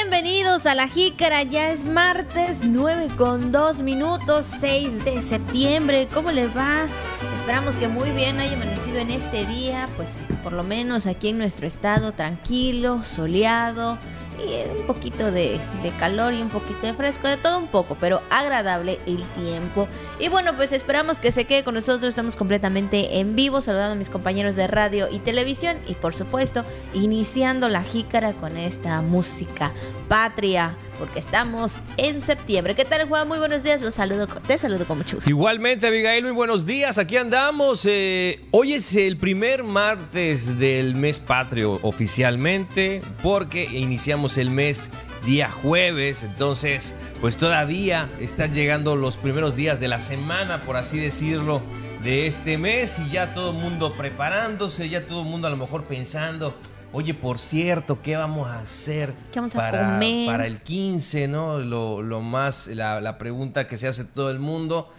bienvenidos a La Jícara. Ya es martes 9 con 2 minutos 6 de septiembre. ¿Cómo les va? Esperamos que muy bien haya amanecido en este día, pues por lo menos aquí en nuestro estado, tranquilo, soleado y un poquito de, calor y un poquito de fresco, de todo un poco, pero agradable el tiempo. Y bueno, pues esperamos que se quede con nosotros, estamos completamente en vivo, saludando a mis compañeros de radio y televisión y por supuesto iniciando la jícara con esta música patria, porque estamos en septiembre. ¿Qué tal, Juan? Muy buenos días, los saludo, te saludo con mucho gusto. Igualmente, Abigail, muy buenos días, aquí andamos. Eh, hoy es el primer martes del mes patrio oficialmente, porque iniciamos el mes día jueves, entonces pues todavía están llegando los primeros días de la semana, por así decirlo, de este mes y ya todo el mundo preparándose, ya todo el mundo a lo mejor pensando, oye, por cierto, ¿qué vamos a hacer para, para el 15? ¿no? Lo, más, la, la, pregunta que se hace todo el mundo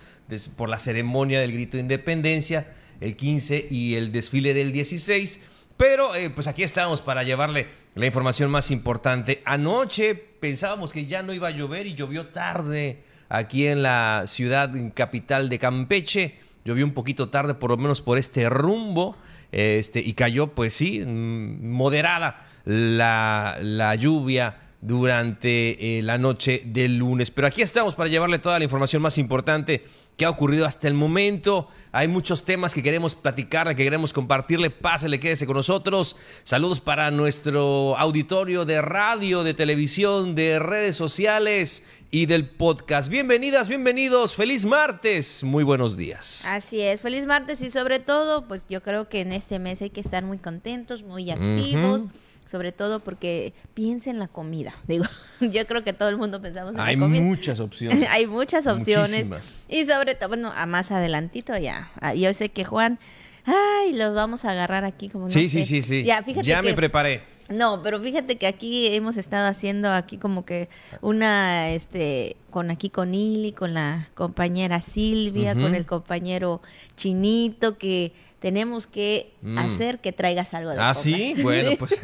por la ceremonia del grito de independencia, el 15 y el desfile del 16. Pero eh, pues aquí estamos para llevarle la información más importante. Anoche pensábamos que ya no iba a llover y llovió tarde aquí en la ciudad capital de Campeche. Llovió un poquito tarde, por lo menos por este rumbo. Este, y cayó, pues sí, mm, moderada la, la lluvia durante eh, la noche del lunes. Pero aquí estamos para llevarle toda la información más importante que ha ocurrido hasta el momento. Hay muchos temas que queremos platicarle, que queremos compartirle. Pásale, quédese con nosotros. Saludos para nuestro auditorio de radio, de televisión, de redes sociales y del podcast. Bienvenidas, bienvenidos. Feliz martes. Muy buenos días. Así es, feliz martes y sobre todo, pues yo creo que en este mes hay que estar muy contentos, muy activos sobre todo porque piensa en la comida. Digo, yo creo que todo el mundo pensamos en la comida. Hay muchas opciones. Hay muchas opciones. Y sobre todo, bueno, a más adelantito ya. Yo sé que Juan, ay, los vamos a agarrar aquí como no Sí, sí, sí, sí. Ya, fíjate ya me preparé. No, pero fíjate que aquí hemos estado haciendo aquí como que una, este, con aquí con Ili, con la compañera Silvia, con el compañero Chinito, que tenemos que mm. hacer que traigas algo de Ah, sí, bueno, pues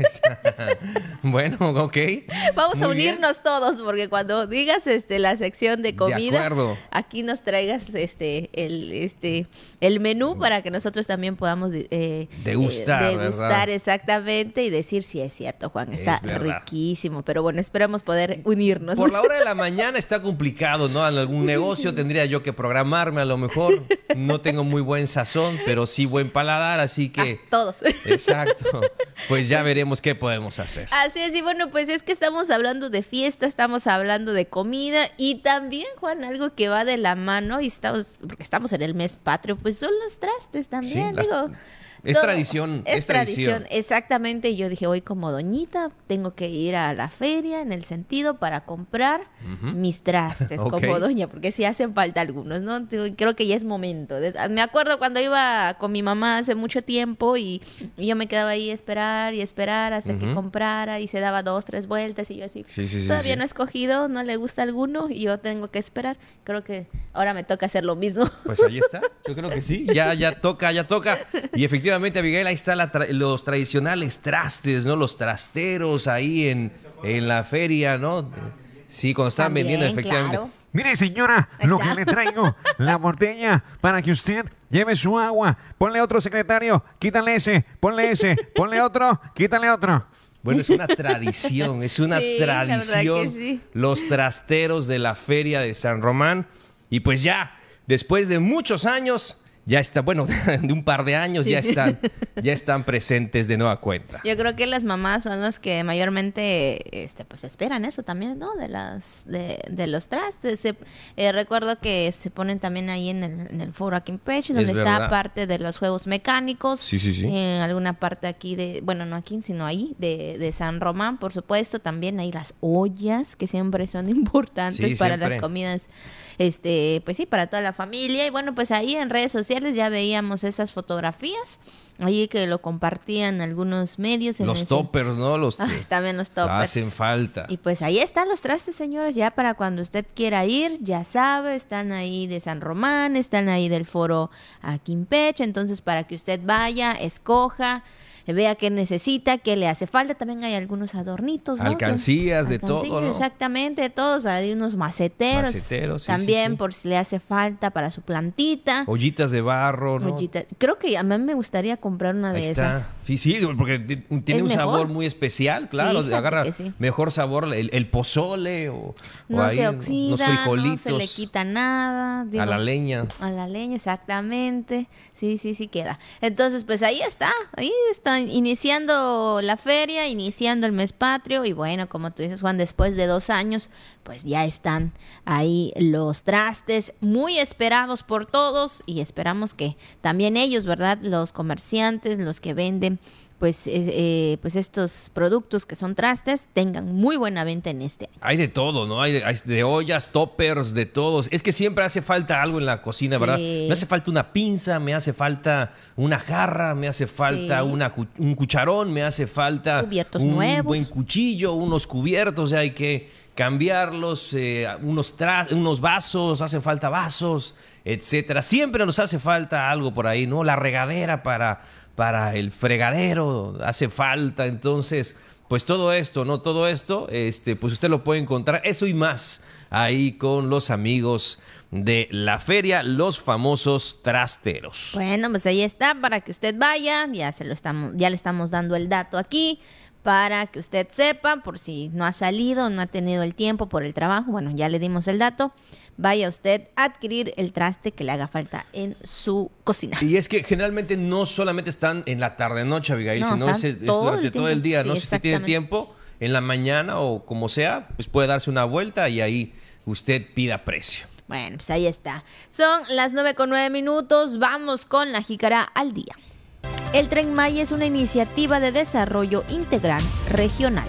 bueno, ok. Vamos a unirnos todos porque cuando digas este la sección de comida, aquí nos traigas este el este el menú para que nosotros también podamos eh, degustar, eh, degustar exactamente y decir si es cierto, Juan, está riquísimo, pero bueno, esperamos poder unirnos. Por la hora de la mañana está complicado, ¿no? En algún negocio tendría yo que programarme a lo mejor. No tengo muy buen sazón, pero sí buen paladar, así que... Ah, todos. Exacto. Pues ya veremos qué podemos hacer. Así es, y bueno, pues es que estamos hablando de fiesta, estamos hablando de comida y también, Juan, algo que va de la mano y estamos, porque estamos en el mes patrio, pues son los trastes también, digo... Es tradición, es, tradición. Exactamente. Y yo dije, hoy como doñita, tengo que ir a la feria en el sentido para comprar mis trastes como doña, porque si hacen falta algunos, ¿no? Creo que ya es momento. Me acuerdo cuando iba con mi mamá hace mucho tiempo y, yo me quedaba ahí a esperar y esperar hasta que comprara y se daba dos, tres vueltas y yo así, todavía no he escogido, no le gusta alguno y yo tengo que esperar. Creo que ahora me toca hacer lo mismo. Pues ahí está, yo creo que sí, ya, ya toca, ya toca. Y efectivamente Abigail, ahí están los tradicionales trastes, ¿no? Los trasteros ahí en, en la feria, ¿no? Sí, cuando estaban vendiendo, efectivamente. Mire, señora, lo que le traigo, la botella para que usted lleve su agua. Ponle otro secretario, quítale ese, ponle ese, ponle otro, quítale otro. Bueno, es una tradición, es una tradición. Los trasteros de la feria de San Román. Y pues ya, después de muchos años, ya está, bueno, de un par de años ya están, ya están presentes de nueva cuenta. Yo creo que las mamás son las que mayormente, este, pues esperan eso también, ¿no? De las, de, de los trastes. Eh, recuerdo que se ponen también ahí en el, en el foro aquí en Page, donde está parte de los juegos mecánicos. Sí, sí, sí. En alguna parte aquí de, bueno, no aquí, sino ahí, de, de San Román, por supuesto. También hay las ollas, que siempre son importantes para las comidas este, pues sí, para toda la familia. Y bueno, pues ahí en redes sociales ya veíamos esas fotografías, ahí que lo compartían algunos medios. los toppers, ¿no? Los ah, también los toppers. Hacen falta. Y pues ahí están los trastes, señores, ya para cuando usted quiera ir, ya sabe, están ahí de San Román, están ahí del foro a Quimpeche, entonces para que usted vaya, escoja vea qué necesita, qué le hace falta. También hay algunos adornitos, ¿no? Alcancías, de todo, ¿no? Exactamente, todos. Hay unos maceteros. Maceteros, sí, también sí, sí. por si le hace falta para su plantita. Ollitas de barro, ¿no? ollitas. Creo que a mí me gustaría comprar una de Ahí esas. está. Sí, sí, porque tiene un mejor. sabor muy especial, claro. Agarra mejor sabor el, el pozole o, o No ahí se unos oxida, frijolitos no se le quita nada. a digo, la leña. A la leña, exactamente. Sí, sí, sí queda. Entonces, pues ahí está. Ahí está iniciando la feria, iniciando el mes patrio. Y bueno, como tú dices, Juan, después de dos años, pues ya están ahí los trastes muy esperados por todos. Y esperamos que también ellos, ¿verdad? Los comerciantes, los que venden. Pues, eh, eh, pues estos productos que son trastes tengan muy buena venta en este año. Hay de todo, ¿no? Hay de, hay de ollas, toppers, de todos. Es que siempre hace falta algo en la cocina, ¿verdad? Me hace falta una pinza, me hace falta una jarra, me hace falta Sí. una un cucharón, me hace falta Cubiertos un nuevos. buen cuchillo, unos cubiertos, ya hay que cambiarlos, eh, unos, tra- unos vasos, hacen falta vasos, etcétera. Siempre nos hace falta algo por ahí, ¿no? La regadera para, para el fregadero hace falta, entonces, pues todo esto, ¿no? Todo esto, este, pues usted lo puede encontrar, eso y más, ahí con los amigos de la feria, los famosos trasteros. Bueno, pues ahí está para que usted vaya, ya se lo estamos, ya le estamos dando el dato aquí para que usted sepa por si no ha salido, no ha tenido el tiempo por el trabajo, bueno, ya le dimos el dato, vaya usted a adquirir el traste que le haga falta en su cocina. Y es que generalmente no solamente están en la tarde-noche, Abigail, No, sino es, durante el todo el día. Sí, no sé si usted tiene tiempo en la mañana o como sea, pues puede darse una vuelta y ahí usted pida precio. Bueno, pues ahí está. Son las 9 con 9 minutos, vamos con la jícara al día. El Tren Maya es una iniciativa de desarrollo integral regional.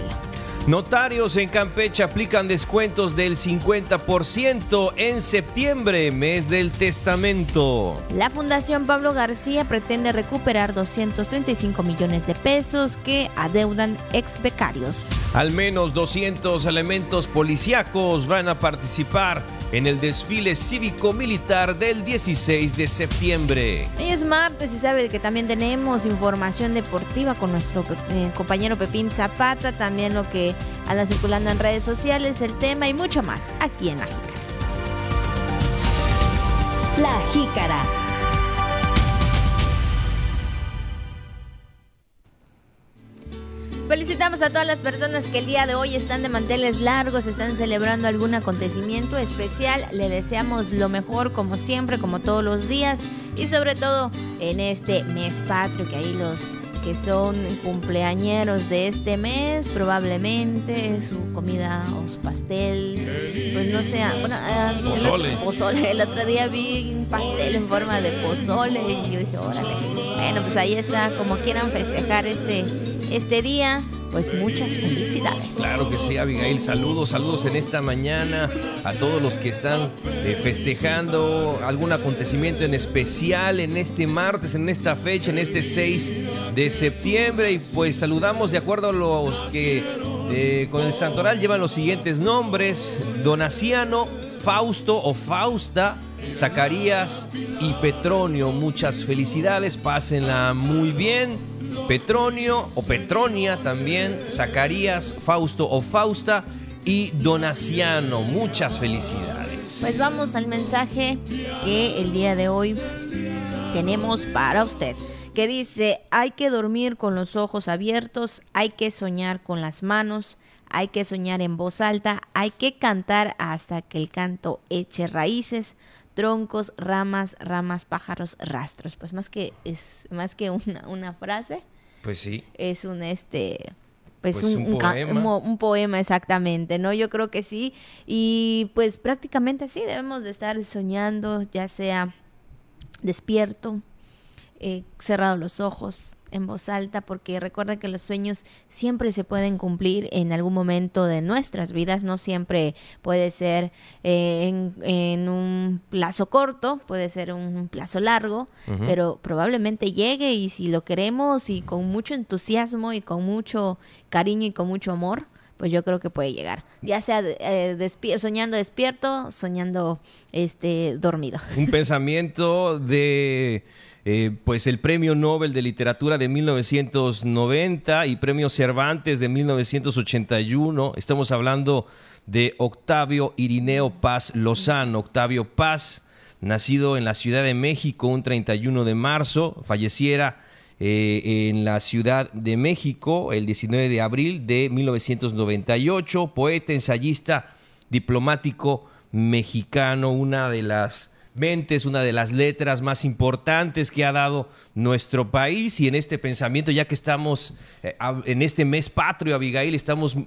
Notarios en Campeche aplican descuentos del 50% en septiembre, mes del testamento. La Fundación Pablo García pretende recuperar 235 millones de pesos que adeudan ex becarios. Al menos 200 elementos policíacos van a participar en el desfile cívico-militar del 16 de septiembre. Hoy es martes y sabe que también tenemos información deportiva con nuestro eh, compañero Pepín Zapata, también lo que anda circulando en redes sociales, el tema y mucho más aquí en La Jícara. La Jícara. Felicitamos a todas las personas que el día de hoy están de manteles largos, están celebrando algún acontecimiento especial. Le deseamos lo mejor como siempre, como todos los días y sobre todo en este mes patrio, que ahí los que son cumpleañeros de este mes, probablemente su comida o su pastel, pues no sea, bueno, el otro- Pozole. pozole. El otro día vi un pastel en forma de pozole y yo dije, órale. Bueno, pues ahí está, como quieran festejar este, este día, pues muchas felicidades. Claro que sí, Abigail. Saludos, saludos en esta mañana a todos los que están eh, festejando algún acontecimiento en especial en este martes, en esta fecha, en este 6 de septiembre. Y pues saludamos de acuerdo a los que eh, con el santoral llevan los siguientes nombres: Donaciano, Fausto o Fausta. Zacarías y Petronio, muchas felicidades, pásenla muy bien. Petronio o Petronia también, Zacarías, Fausto o Fausta y Donaciano. Muchas felicidades. Pues vamos al mensaje que el día de hoy tenemos para usted. Que dice, hay que dormir con los ojos abiertos, hay que soñar con las manos, hay que soñar en voz alta, hay que cantar hasta que el canto eche raíces, troncos, ramas, ramas, pájaros, rastros. Pues más que es más que una, una frase, Pues sí. es un este pues, Pues un, poema. un poema exactamente, ¿no? Yo creo que sí. Y pues prácticamente sí, debemos de estar soñando, ya sea despierto, eh, cerrado los ojos, en voz alta, porque recuerda que los sueños siempre se pueden cumplir en algún momento de nuestras vidas, no siempre puede ser eh, en, en un plazo corto, puede ser un plazo largo, pero probablemente llegue y si lo queremos y con mucho entusiasmo y con mucho cariño y con mucho amor, pues yo creo que puede llegar. Ya sea eh, despier- soñando despierto, soñando este dormido. Un pensamiento de eh, pues el Premio Nobel de Literatura de 1990 y Premio Cervantes de 1981. Estamos hablando de Octavio Irineo Paz Lozano. Octavio Paz, nacido en la Ciudad de México un 31 de marzo, falleciera eh, en la Ciudad de México el 19 de abril de 1998, poeta, ensayista, diplomático mexicano, una de las mentes, una de las letras más importantes que ha dado nuestro país y en este pensamiento, ya que estamos eh, en este mes patrio, Abigail, estamos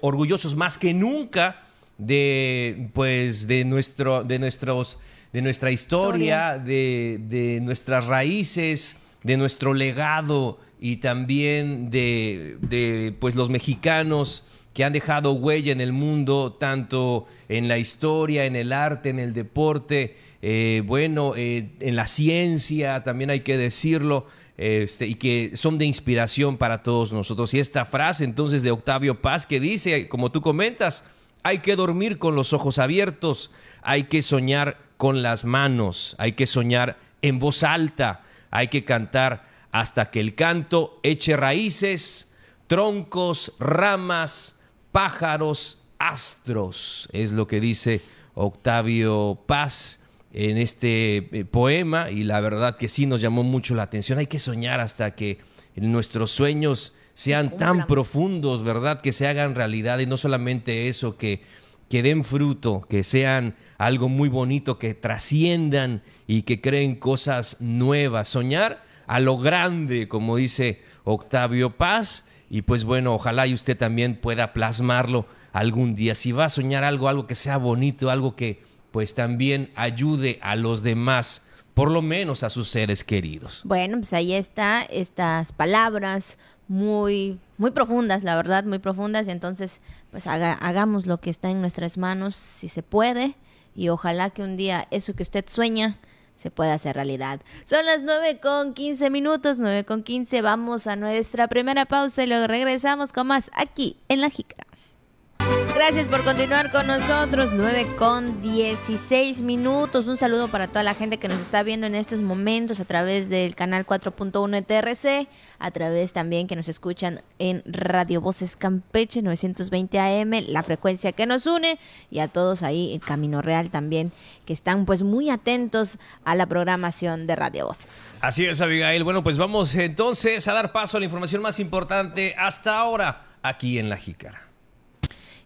orgullosos más que nunca de, pues, de, nuestro, de, nuestros, de nuestra historia, De, de nuestras raíces, de nuestro legado y también de, de pues los mexicanos que han dejado huella en el mundo, tanto en la historia, en el arte, en el deporte, eh, bueno, eh, en la ciencia, también hay que decirlo, este, y que son de inspiración para todos nosotros. Y esta frase entonces de Octavio Paz que dice, como tú comentas, hay que dormir con los ojos abiertos, hay que soñar con las manos, hay que soñar en voz alta, hay que cantar hasta que el canto eche raíces, troncos, ramas, pájaros, astros. Es lo que dice Octavio Paz en este eh, poema y la verdad que sí nos llamó mucho la atención. Hay que soñar hasta que nuestros sueños sean tan profundos, ¿verdad? Que se hagan realidad y no solamente eso, que, que den fruto, que sean algo muy bonito, que trasciendan y que creen cosas nuevas. Soñar a lo grande, como dice Octavio Paz. Y pues bueno, ojalá y usted también pueda plasmarlo algún día. Si va a soñar algo, algo que sea bonito, algo que pues también ayude a los demás, por lo menos a sus seres queridos. Bueno, pues ahí está estas palabras muy muy profundas, la verdad, muy profundas, y entonces pues hagamos lo que está en nuestras manos si se puede y ojalá que un día eso que usted sueña se pueda hacer realidad. Son las 9 con 15 minutos, 9 con 15, vamos a nuestra primera pausa y luego regresamos con más aquí en La Jícara. Gracias por continuar con nosotros. 9 con 16 minutos. Un saludo para toda la gente que nos está viendo en estos momentos a través del canal 4.1 ETRC, a través también que nos escuchan en Radio Voces Campeche 920 AM, la frecuencia que nos une, y a todos ahí en Camino Real también, que están pues muy atentos a la programación de Radio Voces. Así es, Abigail. Bueno, pues vamos entonces a dar paso a la información más importante hasta ahora aquí en La Jícara.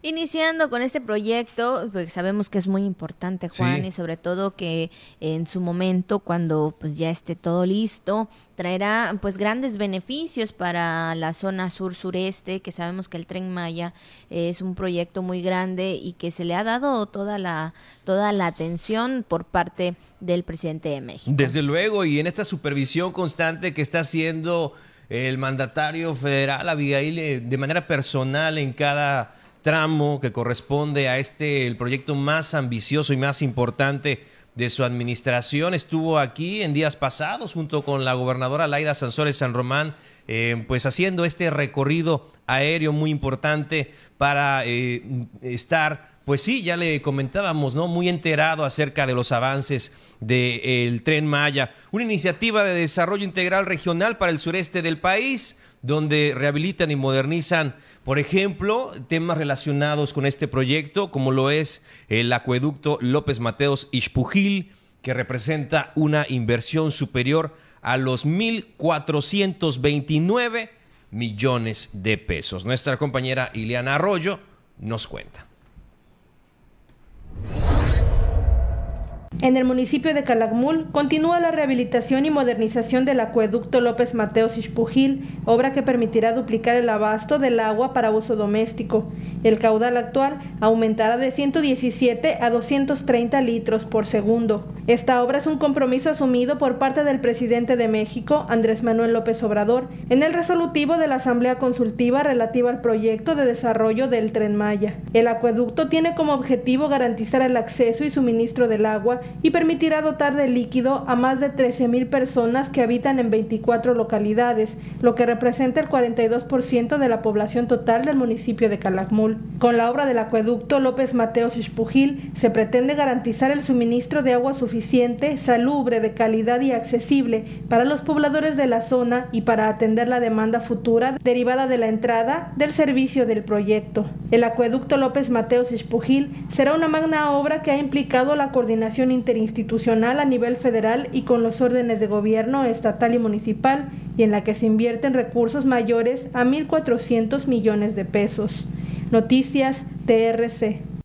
Iniciando con este proyecto, pues sabemos que es muy importante, Juan, y sobre todo que en su momento, cuando pues ya esté todo listo, traerá pues grandes beneficios para la zona sur-sureste, que sabemos que el Tren Maya es un proyecto muy grande y que se le ha dado toda la, toda la atención por parte del presidente de México. Desde luego, y en esta supervisión constante que está haciendo el mandatario federal, Abigail, eh, de manera personal en cada tramo que corresponde a este, el proyecto más ambicioso y más importante de su administración. Estuvo aquí en días pasados junto con la gobernadora Laida Sansores San Román, eh, pues haciendo este recorrido aéreo muy importante para eh, estar pues sí, ya le comentábamos, ¿no? Muy enterado acerca de los avances del tren Maya, una iniciativa de desarrollo integral regional para el sureste del país, donde rehabilitan y modernizan, por ejemplo, temas relacionados con este proyecto, como lo es el acueducto López Mateos Ixpujil, que representa una inversión superior a los 1.429 millones de pesos. Nuestra compañera Ileana Arroyo nos cuenta. En el municipio de Calakmul continúa la rehabilitación y modernización del acueducto López Mateos Ixpujil, obra que permitirá duplicar el abasto del agua para uso doméstico. El caudal actual aumentará de 117 a 230 litros por segundo. Esta obra es un compromiso asumido por parte del presidente de México, Andrés Manuel López Obrador, en el resolutivo de la Asamblea Consultiva relativa al proyecto de desarrollo del Tren Maya. El acueducto tiene como objetivo garantizar el acceso y suministro del agua y permitirá dotar de líquido a más de 13.000 personas que habitan en 24 localidades, lo que representa el 42% de la población total del municipio de Calakmul. Con la obra del acueducto López Mateos Espujil se pretende garantizar el suministro de agua suficiente salubre, de calidad y accesible para los pobladores de la zona y para atender la demanda futura derivada de la entrada del servicio del proyecto. El acueducto López Mateos Espujil será una magna obra que ha implicado la coordinación interinstitucional a nivel federal y con los órdenes de gobierno estatal y municipal y en la que se invierten recursos mayores a 1.400 millones de pesos. Noticias TRC.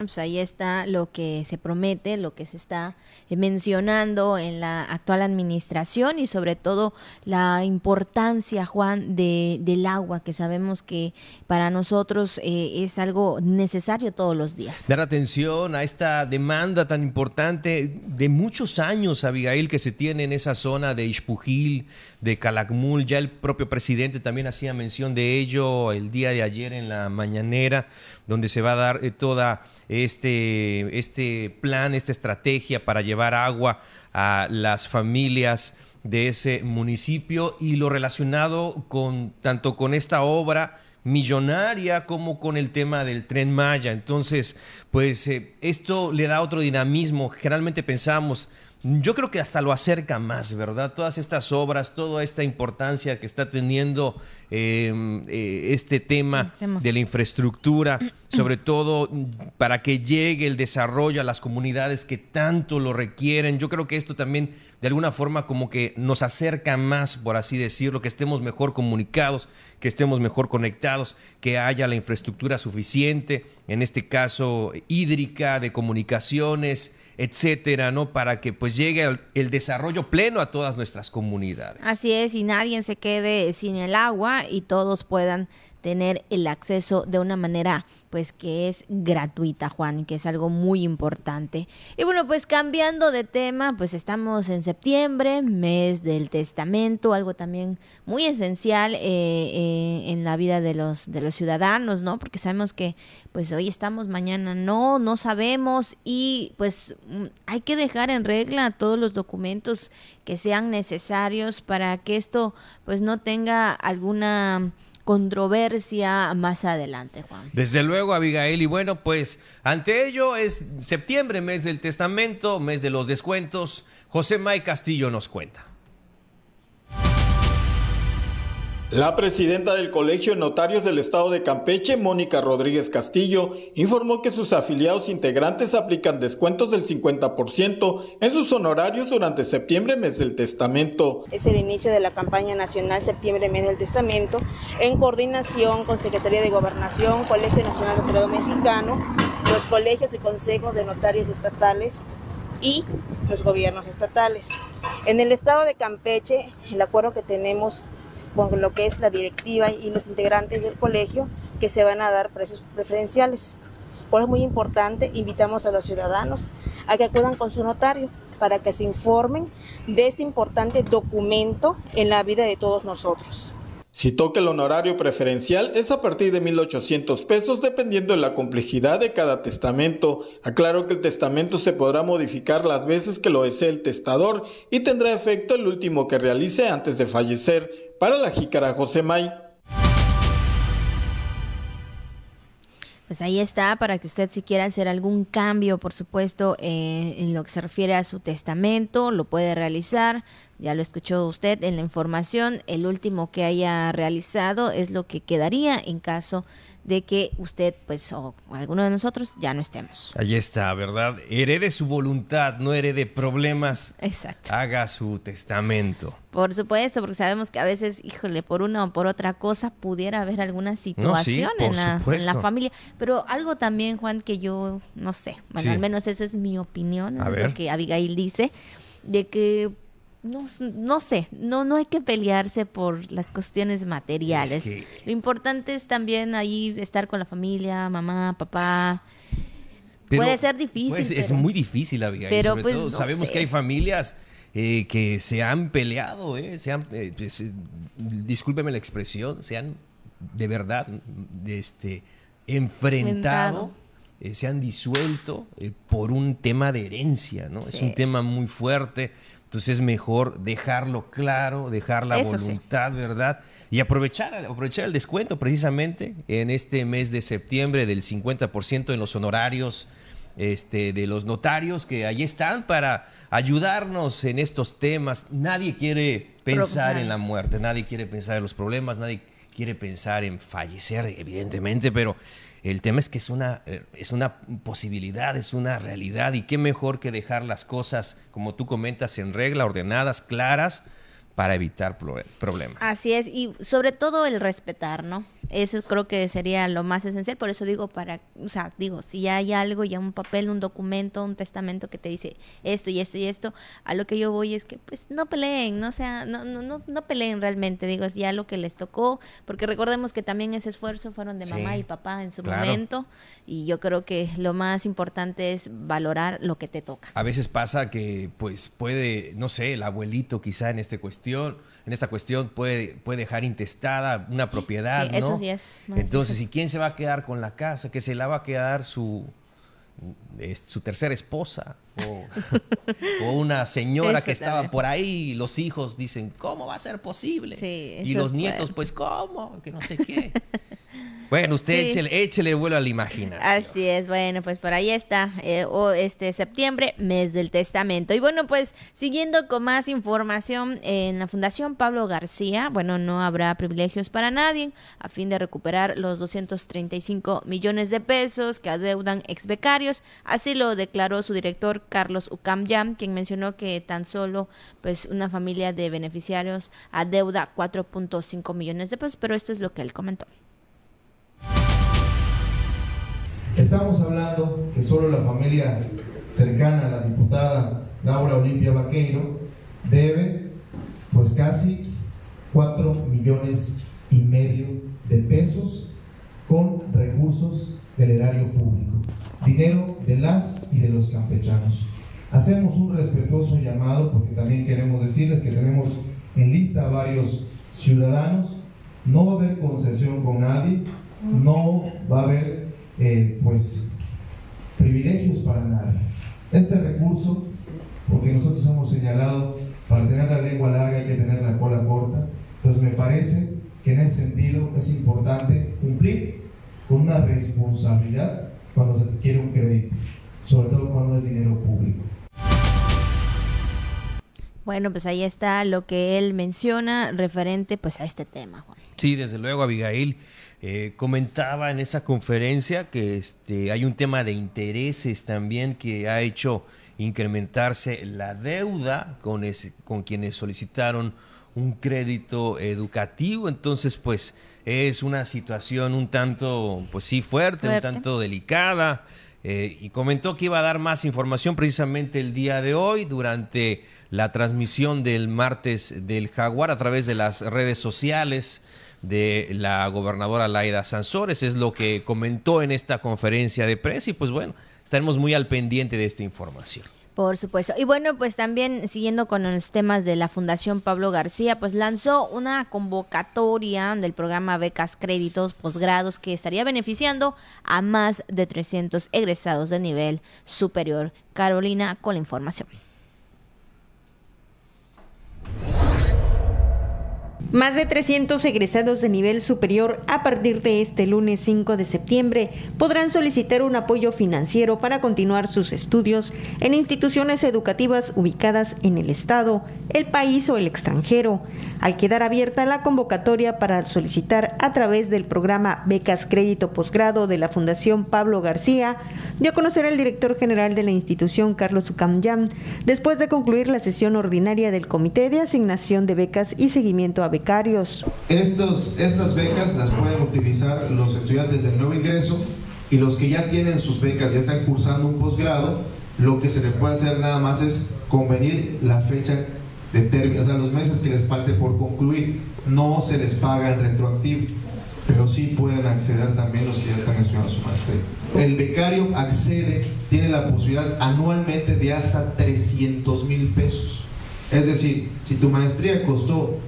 Pues ahí está lo que se promete, lo que se está eh, mencionando en la actual administración y sobre todo la importancia, Juan, de, del agua, que sabemos que para nosotros eh, es algo necesario todos los días. Dar atención a esta demanda tan importante de muchos años, Abigail, que se tiene en esa zona de Ispujil, de Calakmul. Ya el propio presidente también hacía mención de ello el día de ayer en la mañanera, donde se va a dar eh, toda este, este plan, esta estrategia para llevar agua a las familias de ese municipio y lo relacionado con tanto con esta obra millonaria como con el tema del tren Maya. Entonces, pues eh, esto le da otro dinamismo. Generalmente pensamos yo creo que hasta lo acerca más, ¿verdad? Todas estas obras, toda esta importancia que está teniendo em, eh, este tema de la infraestructura, sobre todo para que llegue el desarrollo a las comunidades que tanto lo requieren. Yo creo que esto también de alguna forma como que nos acerca más, por así decirlo, que estemos mejor comunicados, que estemos mejor conectados, que haya la infraestructura suficiente, en este caso hídrica, de comunicaciones, etcétera, ¿no? Para que pues llegue el, el, desarrollo pleno a todas nuestras comunidades. Así es, y nadie se quede sin el agua y todos puedan tener el acceso de una manera pues que es gratuita, Juan, que es algo muy importante. Y bueno, pues cambiando de tema, pues estamos en septiembre, mes del testamento, algo también muy esencial eh, eh, en la vida de los, de los ciudadanos, ¿no? Porque sabemos que pues hoy estamos, mañana no, no sabemos y pues mm, hay que dejar en regla todos los documentos que sean necesarios para que esto pues no tenga alguna controversia más adelante, Juan. Desde luego, Abigail. Y bueno, pues ante ello es septiembre, mes del testamento, mes de los descuentos. José May Castillo nos cuenta. La presidenta del Colegio de Notarios del Estado de Campeche, Mónica Rodríguez Castillo, informó que sus afiliados integrantes aplican descuentos del 50% en sus honorarios durante septiembre, mes del testamento. Es el inicio de la campaña nacional Septiembre, mes del testamento, en coordinación con Secretaría de Gobernación, Colegio Nacional de Notariado Mexicano, los colegios y consejos de notarios estatales y los gobiernos estatales. En el Estado de Campeche, el acuerdo que tenemos con lo que es la directiva y los integrantes del colegio que se van a dar precios preferenciales. Por eso es muy importante, invitamos a los ciudadanos a que acudan con su notario para que se informen de este importante documento en la vida de todos nosotros. Citó que el honorario preferencial es a partir de 1.800 pesos dependiendo de la complejidad de cada testamento. Aclaró que el testamento se podrá modificar las veces que lo desee el testador y tendrá efecto el último que realice antes de fallecer. Para la jícara José May. Pues ahí está, para que usted si quiera hacer algún cambio, por supuesto, eh, en lo que se refiere a su testamento, lo puede realizar. Ya lo escuchó usted en la información. El último que haya realizado es lo que quedaría en caso de que usted, pues, o alguno de nosotros ya no estemos. Ahí está, ¿verdad? Herede su voluntad, no herede problemas. Exacto. Haga su testamento. Por supuesto, porque sabemos que a veces, híjole, por una o por otra cosa pudiera haber alguna situación en, la, en, la, familia. Pero algo también, Juan, que yo no sé, bueno, al menos esa es mi opinión, eso es lo que Abigail dice, de que no, no sé, no, no hay que pelearse por las cuestiones materiales. Lo importante es también ahí estar con la familia, mamá, papá. Puede ser difícil. Pues, es muy difícil, Abigail. Pero Sobre pues, todo, sabemos que hay familias eh, que se han peleado, eh, se han, eh, pues, discúlpeme la expresión, se han de verdad este, enfrentado. se han disuelto por un tema de herencia, ¿no? Es un tema muy fuerte. Entonces es mejor dejarlo claro, dejar la voluntad, ¿verdad? Y aprovechar, aprovechar el descuento precisamente en este mes de septiembre del 50% en los honorarios este, de los notarios que ahí están para ayudarnos en estos temas. Nadie quiere pensar en la muerte, nadie quiere pensar en los problemas, nadie quiere pensar en fallecer, evidentemente, pero el tema es que es una, eh, es una posibilidad, es una realidad y qué mejor que dejar las cosas, como tú comentas, en regla, ordenadas, claras, para evitar problemas. Así es, y sobre todo el respetar, ¿no? Eso creo que sería lo más esencial, por eso digo para, o sea, digo, si ya hay algo, ya un papel, un documento, un testamento que te dice esto y esto y esto, a lo que yo voy es que pues no peleen, no sea, no no no, no peleen realmente, digo, es ya lo que les tocó, porque recordemos que también ese esfuerzo fueron de mamá y papá en su momento y yo creo que lo más importante es valorar lo que te toca. A veces pasa que pues puede, no sé, el abuelito quizá en esta cuestión en esta cuestión puede, puede dejar intestada una propiedad, sí, Eso sí es. Entonces, ¿y quién se va a quedar con la casa? Que se la va a quedar su, su tercera esposa o, una señora que estaba por ahí y los hijos dicen, ¿cómo va a ser posible? y los nietos, pues, ¿cómo? Que no sé qué. Bueno, usted échele, vuelo a la imaginación. Así es, bueno, pues por ahí está, eh, este septiembre, mes del testamento. Y bueno, pues siguiendo con más información, en la Fundación Pablo García, bueno, no habrá privilegios para nadie a fin de recuperar los 235 millones de pesos que adeudan ex becarios. Así lo declaró su director Carlos Ucamyam, quien mencionó que tan solo pues una familia de beneficiarios adeuda 4.5 millones de pesos, pero esto es lo que él comentó. Estamos hablando que solo la familia cercana a la diputada Laura Olimpia Vaqueiro debe pues casi 4 millones y medio de pesos con recursos del erario público, dinero de las y de los campechanos. Hacemos un respetuoso llamado porque también queremos decirles que tenemos en lista a varios ciudadanos, no va a haber concesión con nadie, no va a haber eh, pues privilegios para nadie. Este recurso, porque nosotros hemos señalado, para tener la lengua larga hay que tener la cola corta, entonces me parece que en ese sentido es importante cumplir con una responsabilidad cuando se quiere un crédito, sobre todo cuando es dinero público. Bueno, pues ahí está lo que él menciona referente pues a este tema, Juan. Sí, desde luego, Abigail. Eh, comentaba en esa conferencia que este, hay un tema de intereses también que ha hecho incrementarse la deuda con, con quienes solicitaron un crédito educativo. Entonces, pues es una situación un tanto, pues sí, fuerte, un tanto delicada. Eh, y comentó que iba a dar más información precisamente el día de hoy durante la transmisión del martes del Jaguar a través de las redes sociales de la gobernadora Laida Sansores, es lo que comentó en esta conferencia de prensa y pues bueno, estaremos muy al pendiente de esta información. Por supuesto. Y bueno, pues también siguiendo con los temas de la Fundación Pablo García, pues lanzó una convocatoria del programa Becas Créditos Posgrados que estaría beneficiando a más de 300 egresados de nivel superior. Carolina con la información. Más de 300 egresados de nivel superior a partir de este lunes 5 de septiembre podrán solicitar un apoyo financiero para continuar sus estudios en instituciones educativas ubicadas en el Estado, el país o el extranjero, al quedar abierta la convocatoria para solicitar a través del programa Becas Crédito Posgrado de la Fundación Pablo García, dio a conocer el director general de la institución, Carlos Ucamyam, después de concluir la sesión ordinaria del Comité de Asignación de Becas y Seguimiento a Becas estos, estas becas las pueden utilizar los estudiantes del nuevo ingreso y los que ya tienen sus becas, ya están cursando un posgrado, lo que se le puede hacer nada más es convenir la fecha de término, o sea, los meses que les falte por concluir, no se les paga en retroactivo, pero sí pueden acceder también los que ya están estudiando su maestría. El becario accede, tiene la posibilidad anualmente de hasta 300 mil pesos. Es decir, si tu maestría costó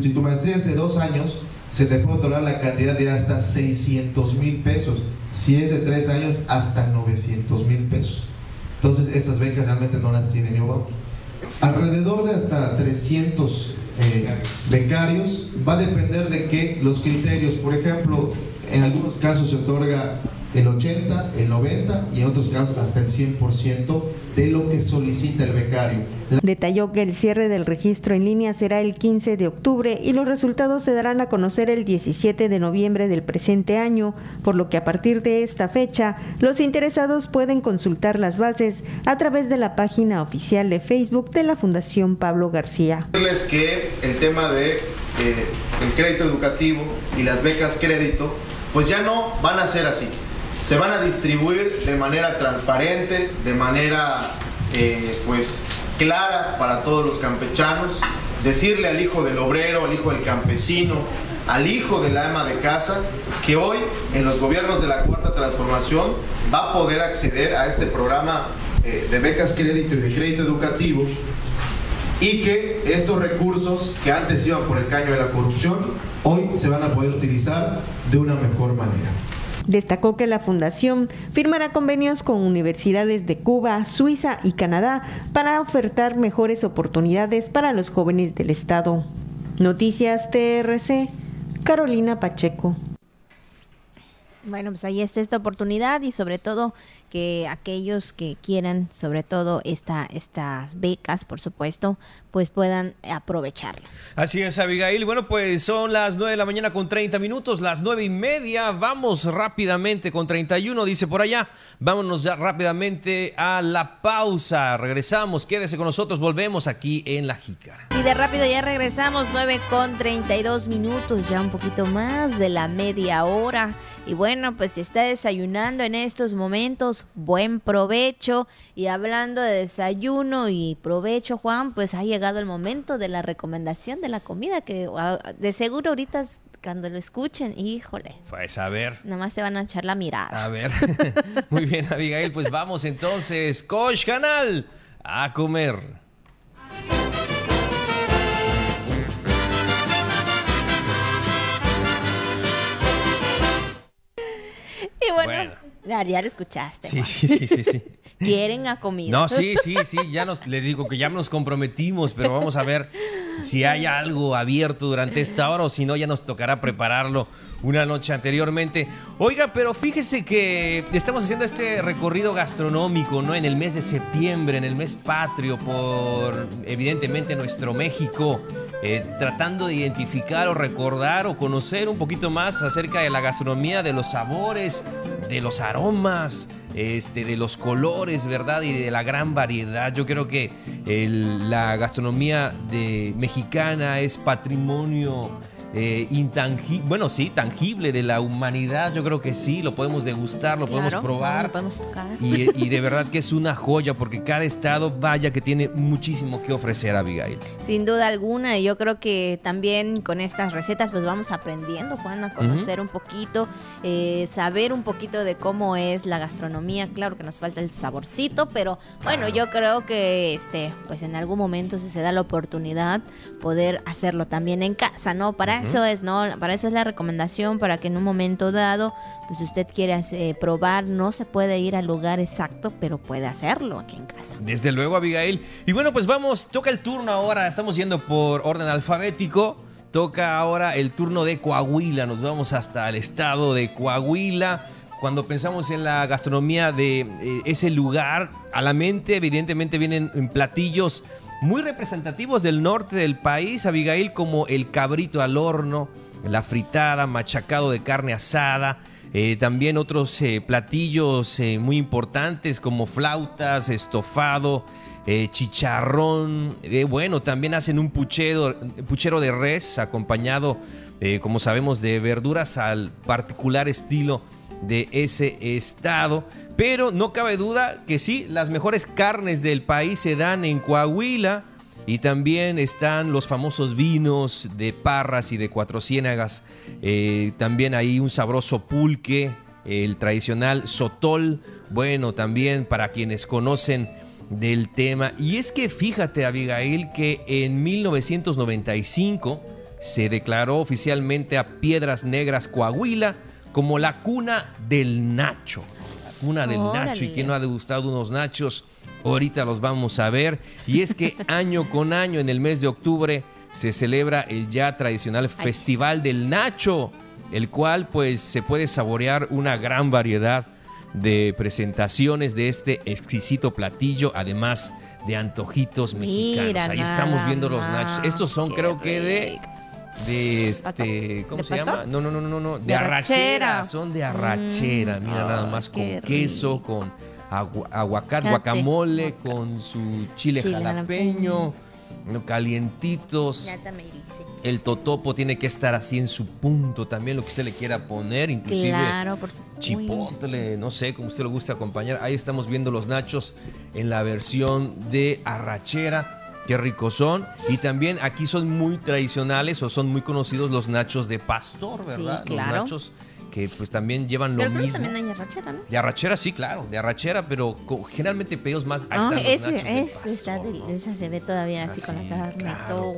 si tu maestría es de dos años, se te puede otorgar la cantidad de hasta 600 mil pesos. Si es de tres años, hasta 900 mil pesos. Entonces, estas becas realmente no las tiene Obama. Alrededor de hasta 300 eh, becarios va a depender de que los criterios, por ejemplo, en algunos casos se otorga el 80, el 90 y en otros casos hasta el 100% de lo que solicita el becario. Detalló que el cierre del registro en línea será el 15 de octubre y los resultados se darán a conocer el 17 de noviembre del presente año, por lo que a partir de esta fecha los interesados pueden consultar las bases a través de la página oficial de Facebook de la Fundación Pablo García. Decirles que el tema de eh, el crédito educativo y las becas crédito, pues ya no van a ser así. Se van a distribuir de manera transparente, de manera eh, pues clara para todos los campechanos. Decirle al hijo del obrero, al hijo del campesino, al hijo de la ama de casa, que hoy en los gobiernos de la Cuarta Transformación va a poder acceder a este programa eh, de becas crédito y de crédito educativo y que estos recursos que antes iban por el caño de la corrupción, hoy se van a poder utilizar de una mejor manera. Destacó que la Fundación firmará convenios con universidades de Cuba, Suiza y Canadá para ofertar mejores oportunidades para los jóvenes del Estado. Noticias TRC, Carolina Pacheco. Bueno, pues ahí está esta oportunidad y sobre todo que aquellos que quieran, sobre todo esta, estas becas, por supuesto, pues puedan aprovecharlo. Así es, Abigail. Bueno, pues son las 9 de la mañana con 30 minutos, las nueve y media. Vamos rápidamente con 31, dice por allá. Vámonos ya rápidamente a la pausa. Regresamos, quédese con nosotros, volvemos aquí en La Jícara. Y de rápido ya regresamos, 9 con 32 minutos, ya un poquito más de la media hora. Y bueno, pues si está desayunando en estos momentos, buen provecho. Y hablando de desayuno y provecho, Juan, pues ha llegado el momento de la recomendación de la comida, que ah, de seguro ahorita cuando lo escuchen, híjole. Pues a ver. Nomás te van a echar la mirada. A ver. Muy bien, Abigail, pues vamos entonces, Coach Canal, a comer. Y bueno ya, ya lo escuchaste. Sí, sí, sí, sí, sí. Quieren a comida. No, sí, sí, sí, ya nos, le digo que ya nos comprometimos, pero vamos a ver si hay algo abierto durante esta hora o si no, ya nos tocará prepararlo una noche anteriormente. Oiga, pero fíjese que estamos haciendo este recorrido gastronómico, ¿no? En el mes de septiembre, en el mes patrio, por evidentemente nuestro México, eh, tratando de identificar o recordar o conocer un poquito más acerca de la gastronomía, de los sabores, de los aromas, este, de los colores, ¿verdad? Y de la gran variedad. Yo creo que la gastronomía de, mexicana es patrimonio eh, intangible, bueno, sí, tangible de la humanidad, yo creo que sí, lo podemos degustar, lo podemos probar. podemos tocar. Y, de verdad que es una joya porque cada estado, vaya que tiene muchísimo que ofrecer, Abigail. Sin duda alguna, y yo creo que también con estas recetas pues vamos aprendiendo, Juan, a conocer un poquito, eh, saber un poquito de cómo es la gastronomía. Claro que nos falta el saborcito, pero bueno, yo creo que este, pues en algún momento si se da la oportunidad poder hacerlo también en casa, ¿no? Para eso es, ¿no? Para eso es la recomendación, para que en un momento dado, pues usted quiera eh, probar, no se puede ir al lugar exacto, pero puede hacerlo aquí en casa. Desde luego, Abigail. Y bueno, pues vamos, toca el turno ahora, estamos yendo por orden alfabético. Toca ahora el turno de Coahuila, nos vamos hasta el estado de Coahuila. Cuando pensamos en la gastronomía de eh, ese lugar, a la mente evidentemente vienen platillos muy representativos del norte del país, Abigail, como el cabrito al horno, la fritada, machacado de carne asada, eh, también otros eh, platillos eh, muy importantes como flautas, estofado, chicharrón. bueno, también hacen un puchero, puchero de res acompañado, como sabemos, de verduras al particular estilo de ese estado. Pero no cabe duda que sí, las mejores carnes del país se dan en Coahuila. Y también están los famosos vinos de Parras y de Cuatro Ciénagas. Eh, también hay un sabroso pulque, el tradicional sotol. Bueno, también para quienes conocen del tema. Y es que fíjate, Abigail, que en 1995 se declaró oficialmente a Piedras Negras Coahuila como la cuna del Nacho. Cuna del Nacho. ¿Y quién no ha degustado unos nachos? Ahorita los vamos a ver. Y es que año con año, en el mes de octubre, se celebra el ya tradicional Festival del Nacho. el cual pues se puede saborear una gran variedad de presentaciones de este exquisito platillo, además de antojitos mexicanos. Ahí estamos viendo los nachos. Estos son creo que de de este, ¿cómo se llama? No, no, no, no, no, de, arrachera. son de arrachera, mira nada más con queso, con aguacate, guacamole, con su chile, jalapeño, calientitos. El totopo tiene que estar así en su punto también, lo que usted le quiera poner, inclusive claro, por chipotle, no sé, como usted lo guste acompañar. Ahí estamos viendo los nachos en la versión de arrachera Qué ricos son. Y también aquí son muy tradicionales o son muy conocidos los nachos de pastor, ¿verdad? Sí, claro. Los nachos que pues también llevan lo mismo. también hay arrachera, ¿no? De arrachera, sí, claro, de arrachera, pero generalmente pedidos más. Ahí están ese, los nachos está esa se ve todavía así, con la carne, todo.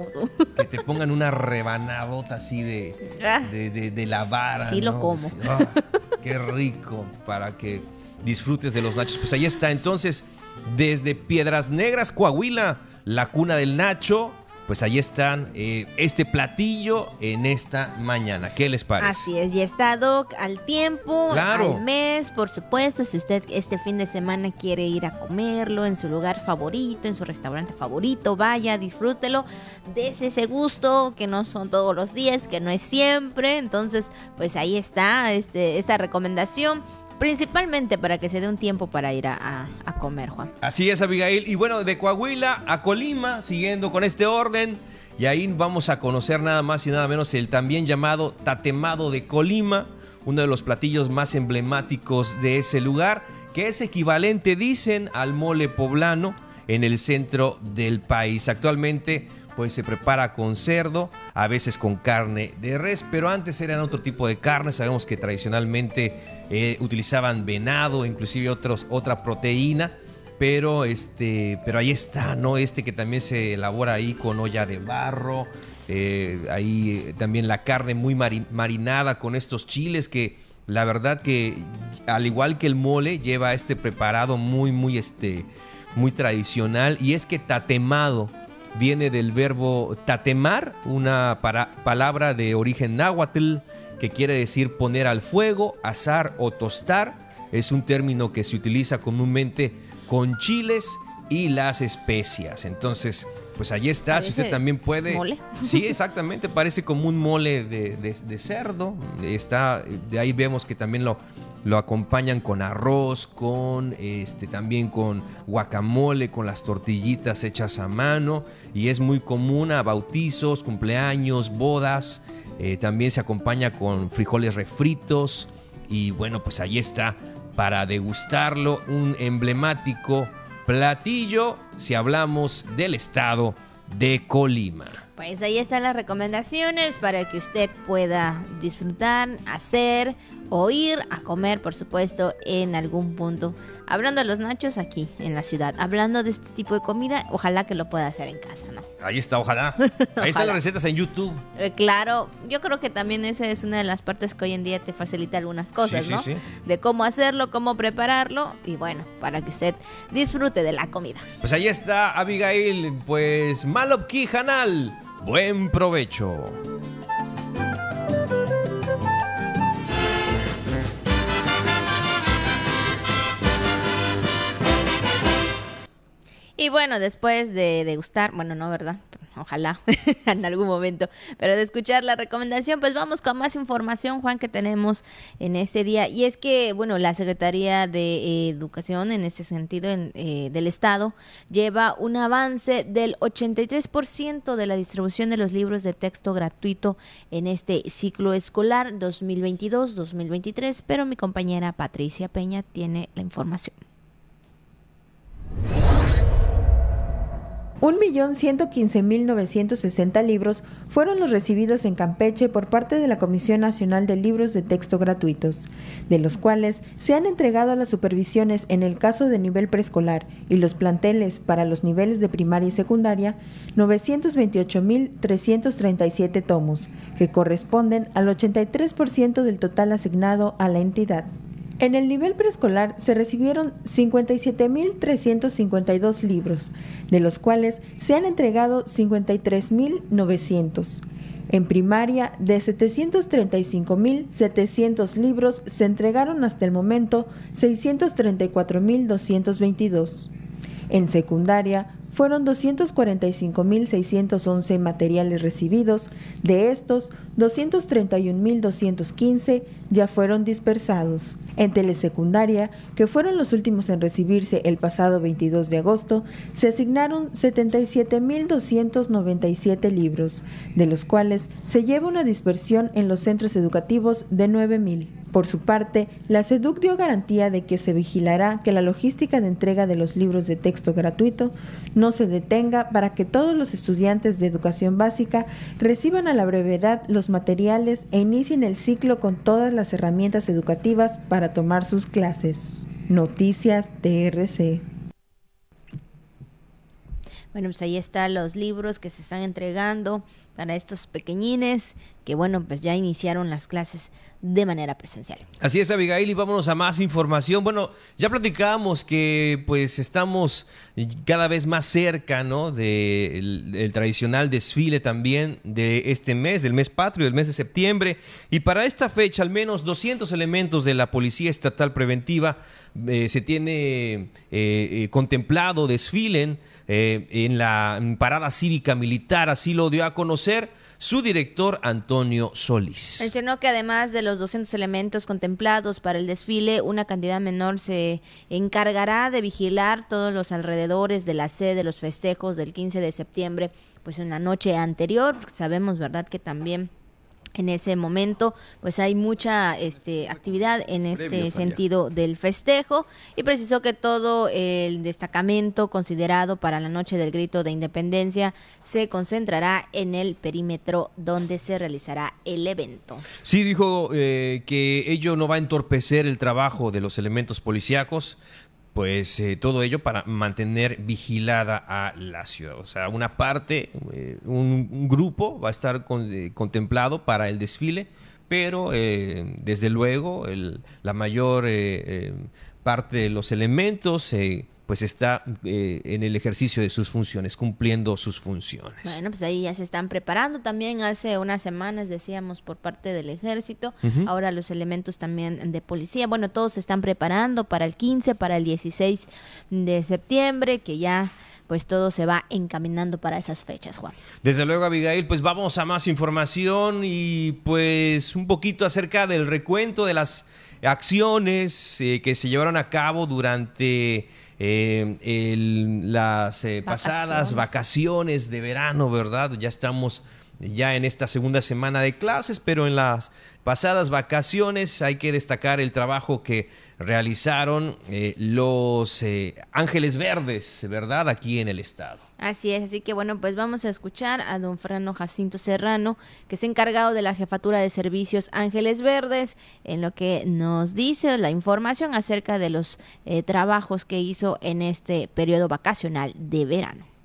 Que te pongan una rebanadota así de, ah. de, de, la vara. Sí, lo como. Ah, qué rico para que disfrutes de los nachos. Pues ahí está, entonces, desde Piedras Negras, Coahuila la cuna del Nacho. Pues ahí están eh, este platillo en esta mañana. ¿Qué les parece? Así es, y está Doc al tiempo, claro. al mes, por supuesto. Si usted este fin de semana quiere ir a comerlo en su lugar favorito, en su restaurante favorito, vaya, disfrútelo, dese ese gusto que no son todos los días, que no es siempre. Entonces, pues ahí está este, esta recomendación. Principalmente para que se dé un tiempo para ir a, comer, Juan. Así es, Abigail. Y bueno, de Coahuila a Colima, siguiendo con este orden. Y ahí vamos a conocer nada más y nada menos el también llamado tatemado de Colima, uno de los platillos más emblemáticos de ese lugar, que es equivalente, dicen, al mole poblano en el centro del país. Actualmente pues se prepara con cerdo, a veces con carne de res, pero antes eran otro tipo de carne. Sabemos que tradicionalmente eh, utilizaban venado, inclusive otros, otra proteína. Pero este, pero ahí está, ¿no? Este que también se elabora ahí con olla de barro. Eh, ahí también la carne muy marinada con estos chiles que la verdad que al igual que el mole lleva este preparado muy muy este muy tradicional y es que tatemado viene del verbo tatemar, una palabra de origen náhuatl que quiere decir poner al fuego, asar o tostar. Es un término que se utiliza comúnmente con chiles y las especias. Entonces, pues allí está, si usted también puede... ¿Mole? Sí, exactamente, parece como un mole de, de cerdo. Está, de ahí vemos que también lo, lo acompañan con arroz, con este también con guacamole, con las tortillitas hechas a mano y es muy común a bautizos, cumpleaños, bodas. Eh, también se acompaña con frijoles refritos y bueno, pues ahí está para degustarlo un emblemático platillo si hablamos del estado de Colima. Pues ahí están las recomendaciones para que usted pueda disfrutar, hacer o ir a comer, por supuesto, en algún punto. Hablando de los nachos aquí en la ciudad, hablando de este tipo de comida, ojalá que lo pueda hacer en casa, ¿no? Ahí está, ojalá. Ahí están las recetas en YouTube. Eh, claro, yo creo que también esa es una de las partes que hoy en día te facilita algunas cosas, ¿no? Sí, De cómo hacerlo, cómo prepararlo y bueno, para que usted disfrute de la comida. Pues ahí está, Abigail, pues Malopki Hanal. Buen provecho. Y bueno, después de degustar, bueno, no, ¿verdad? Ojalá en algún momento, pero de escuchar la recomendación, pues vamos con más información, Juan, que tenemos en este día. Y es que, bueno, la Secretaría de Educación, en este sentido, en, eh, del Estado, lleva un avance del 83% de la distribución de los libros de texto gratuito en este ciclo escolar 2022-2023, pero mi compañera Patricia Peña tiene la información. 1.115.960 libros fueron los recibidos en Campeche por parte de la Comisión Nacional de Libros de Texto Gratuitos, de los cuales se han entregado a las supervisiones en el caso de nivel preescolar y los planteles para los niveles de primaria y secundaria 928.337 tomos, que corresponden al 83% del total asignado a la entidad. En el nivel preescolar se recibieron 57.352 libros, de los cuales se han entregado 53.900. En primaria, de 735.700 libros se entregaron hasta el momento 634.222. En secundaria, fueron 245.611 materiales recibidos, de estos 231.215 ya fueron dispersados. En telesecundaria, que fueron los últimos en recibirse el pasado 22 de agosto, se asignaron 77.297 libros, de los cuales se lleva una dispersión en los centros educativos de 9.000. Por su parte, la SEDUC dio garantía de que se vigilará que la logística de entrega de los libros de texto gratuito no se detenga para que todos los estudiantes de educación básica reciban a la brevedad los materiales e inicien el ciclo con todas las herramientas educativas para tomar sus clases. Noticias TRC. Bueno, pues ahí están los libros que se están entregando para estos pequeñines que, bueno, pues ya iniciaron las clases de manera presencial. Así es, Abigail, y vámonos a más información. Bueno, ya platicábamos que pues estamos cada vez más cerca, ¿no? Del de tradicional desfile también de este mes, del mes patrio, del mes de septiembre. Y para esta fecha, al menos 200 elementos de la Policía Estatal Preventiva eh, se tiene eh, eh, contemplado desfilen en la parada cívica militar, así lo dio a conocer su director Antonio Solís. Mencionó que además de los 200 elementos contemplados para el desfile, una cantidad menor se encargará de vigilar todos los alrededores de la sede de los festejos del 15 de septiembre, pues en la noche anterior, sabemos, ¿verdad?, que también en ese momento pues hay mucha este, actividad en este sentido del festejo y precisó que todo el destacamento considerado para la noche del grito de independencia se concentrará en el perímetro donde se realizará el evento. Sí, dijo eh, que ello no va a entorpecer el trabajo de los elementos policíacos, pues eh, todo ello para mantener vigilada a la ciudad. O sea, una parte, eh, un, grupo va a estar eh, contemplado para el desfile, pero desde luego la mayor parte de los elementos pues está eh, en el ejercicio de sus funciones, cumpliendo sus funciones. Bueno, pues ahí ya se están preparando también hace unas semanas, decíamos, por parte del ejército, ahora los elementos también de policía, bueno, todos se están preparando para el 15, para el 16 de septiembre, que ya pues todo se va encaminando para esas fechas, Juan. Desde luego, Abigail, pues vamos a más información y pues un poquito acerca del recuento de las acciones eh, que se llevaron a cabo durante eh, las eh, pasadas vacaciones de verano, ¿verdad? Ya estamos ya en esta segunda semana de clases, pero en las pasadas vacaciones hay que destacar el trabajo que realizaron eh, los eh, Ángeles Verdes, ¿verdad? Aquí en el estado. Así es, así que bueno, pues vamos a escuchar a don Fernando Jacinto Serrano, que es encargado de la Jefatura de Servicios Ángeles Verdes, en lo que nos dice la información acerca de los eh, trabajos que hizo en este periodo vacacional de verano.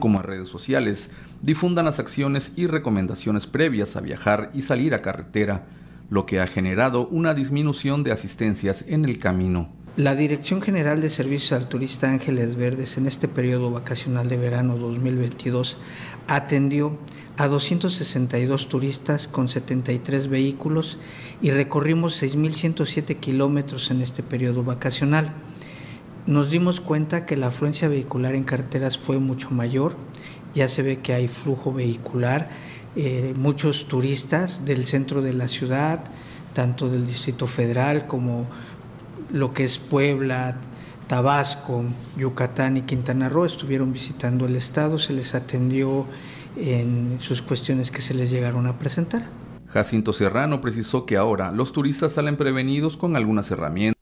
Como redes sociales difundan las acciones y recomendaciones previas a viajar y salir a carretera, lo que ha generado una disminución de asistencias en el camino. La Dirección General de Servicios al Turista Ángeles Verdes en este periodo vacacional de verano 2022 atendió a 262 turistas con 73 vehículos y recorrimos 6.107 kilómetros en este periodo vacacional. Nos dimos cuenta que la afluencia vehicular en carreteras fue mucho mayor. Ya se ve que hay flujo vehicular, eh, muchos turistas del centro de la ciudad, tanto del Distrito Federal como lo que es Puebla, Tabasco, Yucatán y Quintana Roo estuvieron visitando el estado, se les atendió en sus cuestiones que se les llegaron a presentar. Jacinto Serrano precisó que ahora los turistas salen prevenidos con algunas herramientas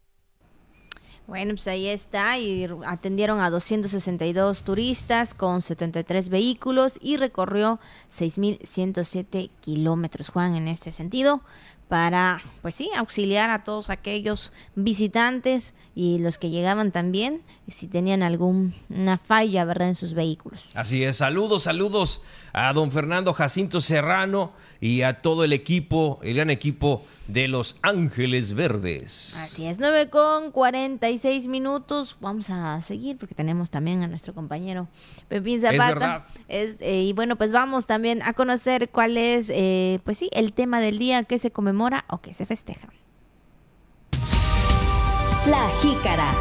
bueno, pues ahí está, y atendieron a 262 turistas con 73 vehículos y recorrió 6.107 kilómetros, Juan, en este sentido, para, pues sí, auxiliar a todos aquellos visitantes y los que llegaban también, si tenían alguna falla, ¿verdad?, en sus vehículos. Así es, saludos, saludos a don Fernando Jacinto Serrano y a todo el equipo, el gran equipo de Los Ángeles Verdes. Así es, 9 con 46 minutos. Vamos a seguir porque tenemos también a nuestro compañero Pepín Zapata. Es verdad. Eh, y bueno, pues vamos también a conocer cuál es, eh, pues sí, el tema del día que se conmemora o que se festeja. La jícara.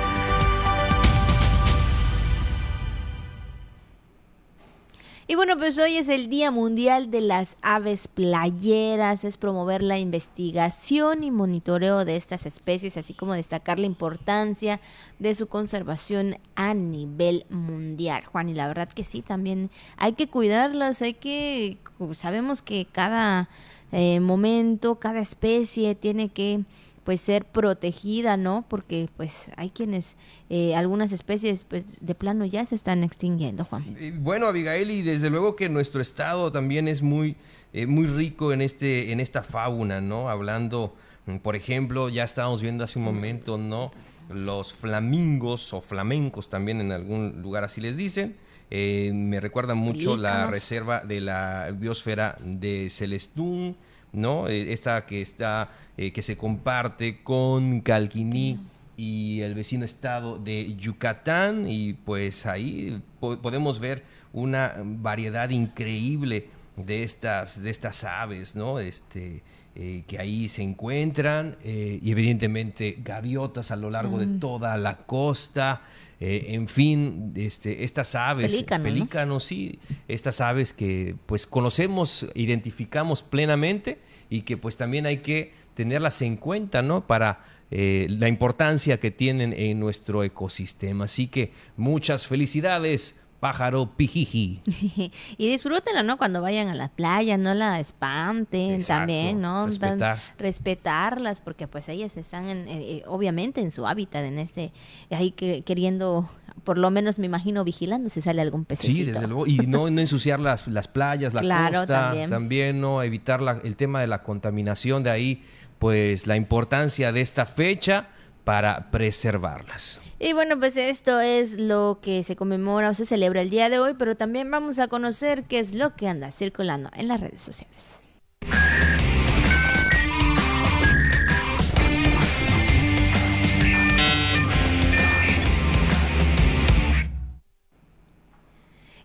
Y bueno, pues hoy es el Día Mundial de las Aves Playeras, es promover la investigación y monitoreo de estas especies, así como destacar la importancia de su conservación a nivel mundial. Juan, y la verdad que sí, también hay que cuidarlas, hay que, sabemos que cada eh, momento, cada especie tiene que pues ser protegida, ¿no? Porque pues hay quienes, eh, algunas especies pues de plano ya se están extinguiendo, Juan. Bueno, Abigail, y desde luego que nuestro estado también es muy, eh, muy rico en, este, en esta fauna, ¿no? Hablando, mm, por ejemplo, ya estábamos viendo hace un momento, ¿no? Los flamingos o flamencos también en algún lugar así les dicen. Eh, me recuerda mucho la reserva de la biosfera de Celestún, ¿no? Esta que está eh, que se comparte con Calquiní y el vecino estado de Yucatán y pues ahí podemos ver una variedad increíble de estas, de estas aves, ¿no? Este, eh, que ahí se encuentran eh, y evidentemente gaviotas a lo largo de toda la costa. en fin, este, estas aves, pelícanos, sí, estas aves que pues conocemos, identificamos plenamente y que pues también hay que tenerlas en cuenta, ¿no? Para eh, la importancia que tienen en nuestro ecosistema. Así que muchas felicidades, pájaro pijiji. y disfrútenla, ¿no? Cuando vayan a la playa, no la espanten también, ¿no? Respetar. respetarlas, porque pues ellas están, en, eh, eh, obviamente, en su hábitat, en este, ahí que, queriendo por lo menos me imagino vigilando si sale algún pececito. Sí, desde luego. Y no, no ensuciar las, las playas, la costa. También. también. ¿no? Evitar la, el tema de la contaminación de ahí pues la importancia de esta fecha para preservarlas. Y bueno, pues esto es lo que se conmemora o se celebra el día de hoy, pero también vamos a conocer qué es lo que anda circulando en las redes sociales.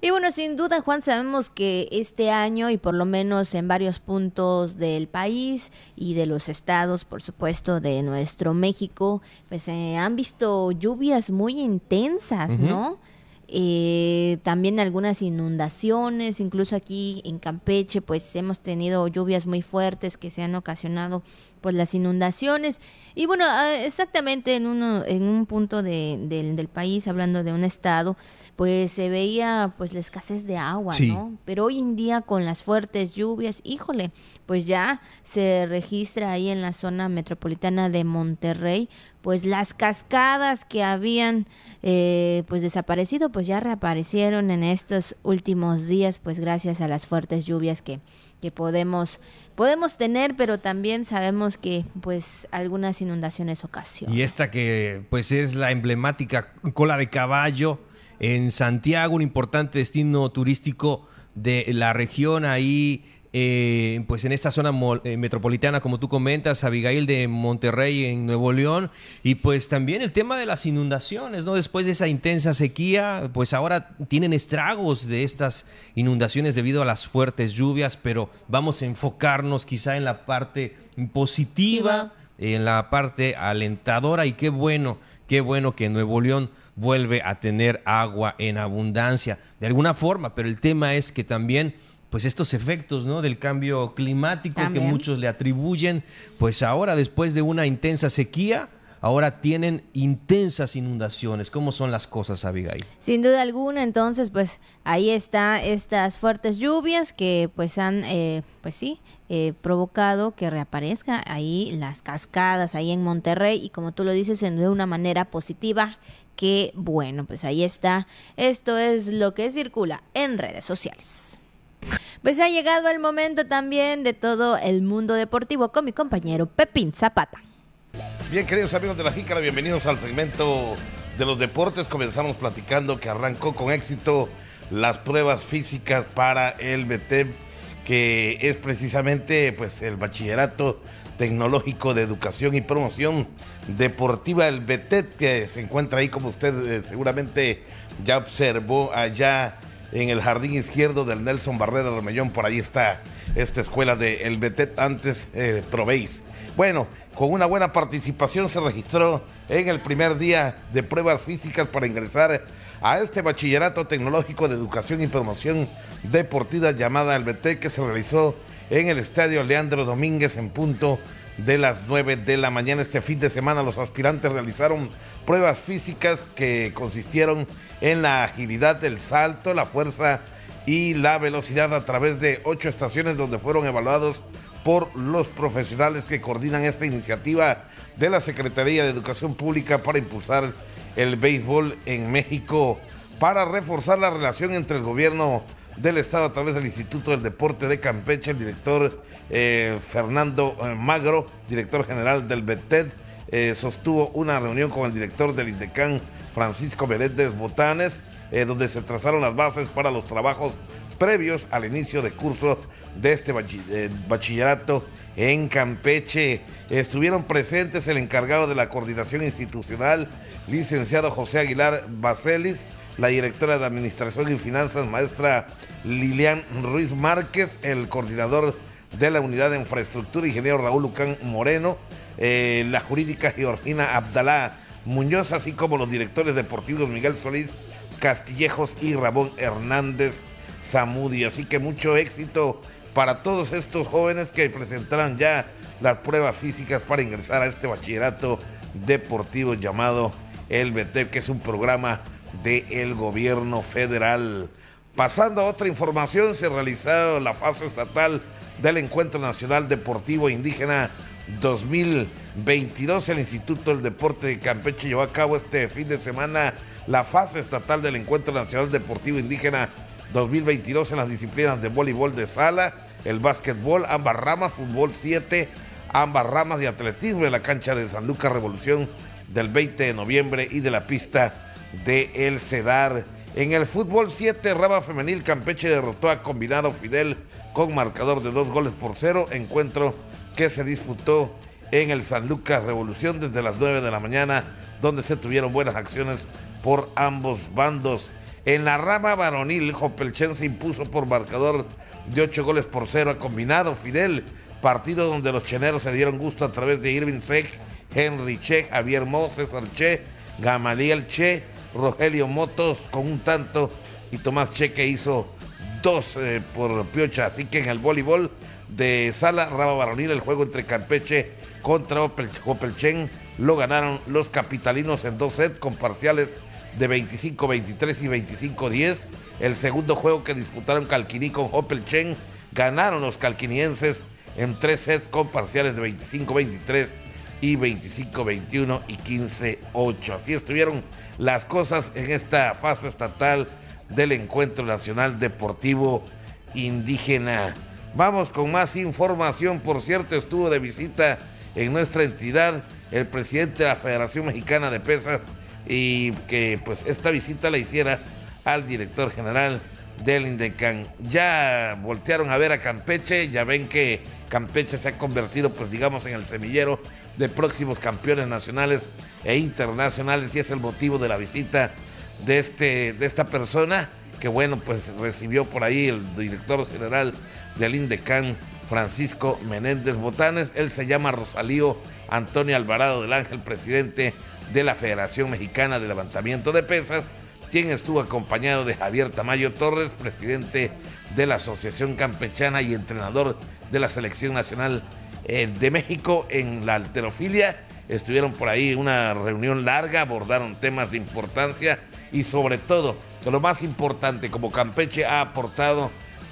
Y bueno, sin duda, Juan, sabemos que este año y por lo menos en varios puntos del país y de los estados, por supuesto, de nuestro México, pues se han visto lluvias muy intensas, ¿no? Eh, también algunas inundaciones, incluso aquí en Campeche, pues hemos tenido lluvias muy fuertes que se han ocasionado pues las inundaciones y bueno ah, exactamente en uno en un punto de, del país hablando de un estado pues se veía pues la escasez de agua, ¿no? Pero hoy en día con las fuertes lluvias, híjole, pues ya se registra ahí en la zona metropolitana de Monterrey, pues las cascadas que habían eh, pues desaparecido, pues ya reaparecieron en estos últimos días, pues gracias a las fuertes lluvias que, que podemos podemos tener, pero también sabemos que pues algunas inundaciones ocasionan. Y esta que pues es la emblemática cola de caballo en Santiago, un importante destino turístico de la región ahí eh, pues en esta zona eh, metropolitana, como tú comentas, Abigail de Monterrey en Nuevo León, y pues también el tema de las inundaciones, ¿no? Después de esa intensa sequía, pues ahora tienen estragos de estas inundaciones debido a las fuertes lluvias, pero vamos a enfocarnos quizá en la parte positiva, en la parte alentadora, y qué bueno, qué bueno que Nuevo León vuelve a tener agua en abundancia, de alguna forma, pero el tema es que también pues estos efectos ¿no? del cambio climático que muchos le atribuyen, pues ahora después de una intensa sequía, ahora tienen intensas inundaciones. ¿Cómo son las cosas, Abigail? Sin duda alguna, entonces, pues ahí está estas fuertes lluvias que pues han, eh, pues sí, eh, provocado que reaparezca ahí las cascadas ahí en Monterrey y como tú lo dices, de una manera positiva. Que bueno, pues ahí está. Esto es lo que circula en redes sociales. Pues ha llegado el momento también de todo el mundo deportivo con mi compañero Pepín Zapata. Bien, queridos amigos de la Jícara, bienvenidos al segmento de los deportes. Comenzamos platicando que arrancó con éxito las pruebas físicas para el BTEP, que es precisamente pues el bachillerato tecnológico de educación y promoción deportiva, el BETET, que se encuentra ahí, como usted eh, seguramente ya observó, allá en el jardín izquierdo del Nelson Barrera Romellón, por ahí está esta escuela del el BETET, antes eh, probéis. Bueno, con una buena participación se registró en el primer día de pruebas físicas para ingresar a este bachillerato tecnológico de educación y promoción deportiva llamada el BT que se realizó en el estadio Leandro Domínguez en punto de las 9 de la mañana. Este fin de semana los aspirantes realizaron pruebas físicas que consistieron en la agilidad, el salto, la fuerza y la velocidad a través de ocho estaciones donde fueron evaluados por los profesionales que coordinan esta iniciativa de la Secretaría de Educación Pública para impulsar el béisbol en México, para reforzar la relación entre el gobierno del Estado a través del Instituto del Deporte de Campeche, el director eh, Fernando eh, Magro, director general del BETED, eh, sostuvo una reunión con el director del INDECAN, Francisco Meléndez Botanes, donde se trazaron las bases para los trabajos previos al inicio de curso de este bachillerato en Campeche. Estuvieron presentes el encargado de la coordinación institucional, licenciado José Aguilar Bacelis, la directora de Administración y Finanzas, maestra Lilian Ruiz Márquez, el coordinador de la Unidad de Infraestructura, ingeniero Raúl Lucán Moreno, eh, la jurídica Georgina Abdalá Muñoz, así como los directores deportivos Miguel Solís Castillejos y Ramón Hernández Zamudi. Así que mucho éxito para todos estos jóvenes que presentarán ya las pruebas físicas para ingresar a este bachillerato deportivo llamado el BTEP, que es un programa del gobierno federal. Pasando a otra información, se ha realizado la fase estatal del Encuentro Nacional Deportivo Indígena 2022. El Instituto del Deporte de Campeche llevó a cabo este fin de semana la fase estatal del Encuentro Nacional Deportivo Indígena 2022 en las disciplinas de voleibol de sala, el básquetbol, ambas ramas, fútbol 7, ambas ramas de atletismo en la cancha de San Lucas Revolución del 20 de noviembre y de la pista de El Cedar. En el fútbol 7, rama femenil, Campeche derrotó a Combinado Fidel con marcador de dos goles por cero, encuentro que se disputó en el San Lucas Revolución desde las 9 de la mañana, donde se tuvieron buenas acciones por ambos bandos. En la rama varonil, Jopelchen se impuso por marcador de 8 goles por cero a combinado Fidel, partido donde los cheneros se dieron gusto a través de Irving Sech, Henry Che, Javier Mo, César Che, Gamaliel Che, Rogelio Motos con un tanto y Tomás Che que hizo dos eh, por Piocha. Así que en el voleibol de sala, rama varonil, el juego entre Campeche contra Jopelchen lo ganaron los capitalinos en dos sets con parciales de 25-23 y 25-10. El segundo juego que disputaron Calquiní con Chen ganaron los calquinienses en tres sets con parciales de 25-23 y 25-21 y 15-8. Así estuvieron las cosas en esta fase estatal del Encuentro Nacional Deportivo Indígena. Vamos con más información. Por cierto, estuvo de visita en nuestra entidad el presidente de la Federación Mexicana de Pesas, y que pues esta visita la hiciera al director general del INDECAN. Ya voltearon a ver a Campeche, ya ven que Campeche se ha convertido pues digamos en el semillero de próximos campeones nacionales e internacionales y es el motivo de la visita de, este, de esta persona que bueno pues recibió por ahí el director general del INDECAN Francisco Menéndez Botanes, él se llama Rosalío Antonio Alvarado del Ángel, presidente de la Federación Mexicana de Levantamiento de Pesas, quien estuvo acompañado de Javier Tamayo Torres, presidente de la Asociación Campechana y entrenador de la Selección Nacional eh, de México en la alterofilia. Estuvieron por ahí una reunión larga, abordaron temas de importancia y sobre todo, lo más importante, como Campeche ha aportado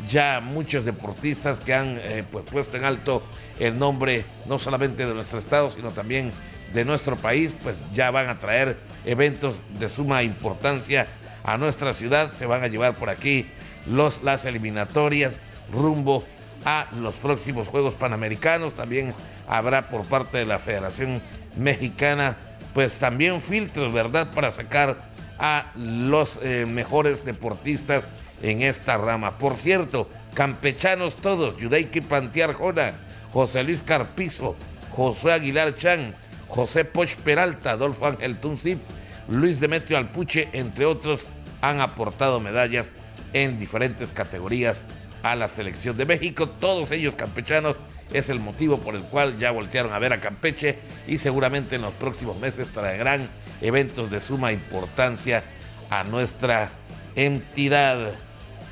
ya muchos deportistas que han eh, pues, puesto en alto el nombre no solamente de nuestro estado, sino también de nuestro país, pues ya van a traer eventos de suma importancia a nuestra ciudad. Se van a llevar por aquí los, las eliminatorias rumbo a los próximos Juegos Panamericanos. También habrá por parte de la Federación Mexicana, pues también filtros, ¿verdad?, para sacar a los eh, mejores deportistas en esta rama. Por cierto, campechanos todos, Yudeiki Pantiar Jona, José Luis Carpizo, José Aguilar Chan, José Poch Peralta, Adolfo Ángel Tuncip, Luis Demetrio Alpuche, entre otros, han aportado medallas en diferentes categorías a la selección de México. Todos ellos campechanos es el motivo por el cual ya voltearon a ver a Campeche y seguramente en los próximos meses traerán eventos de suma importancia a nuestra entidad.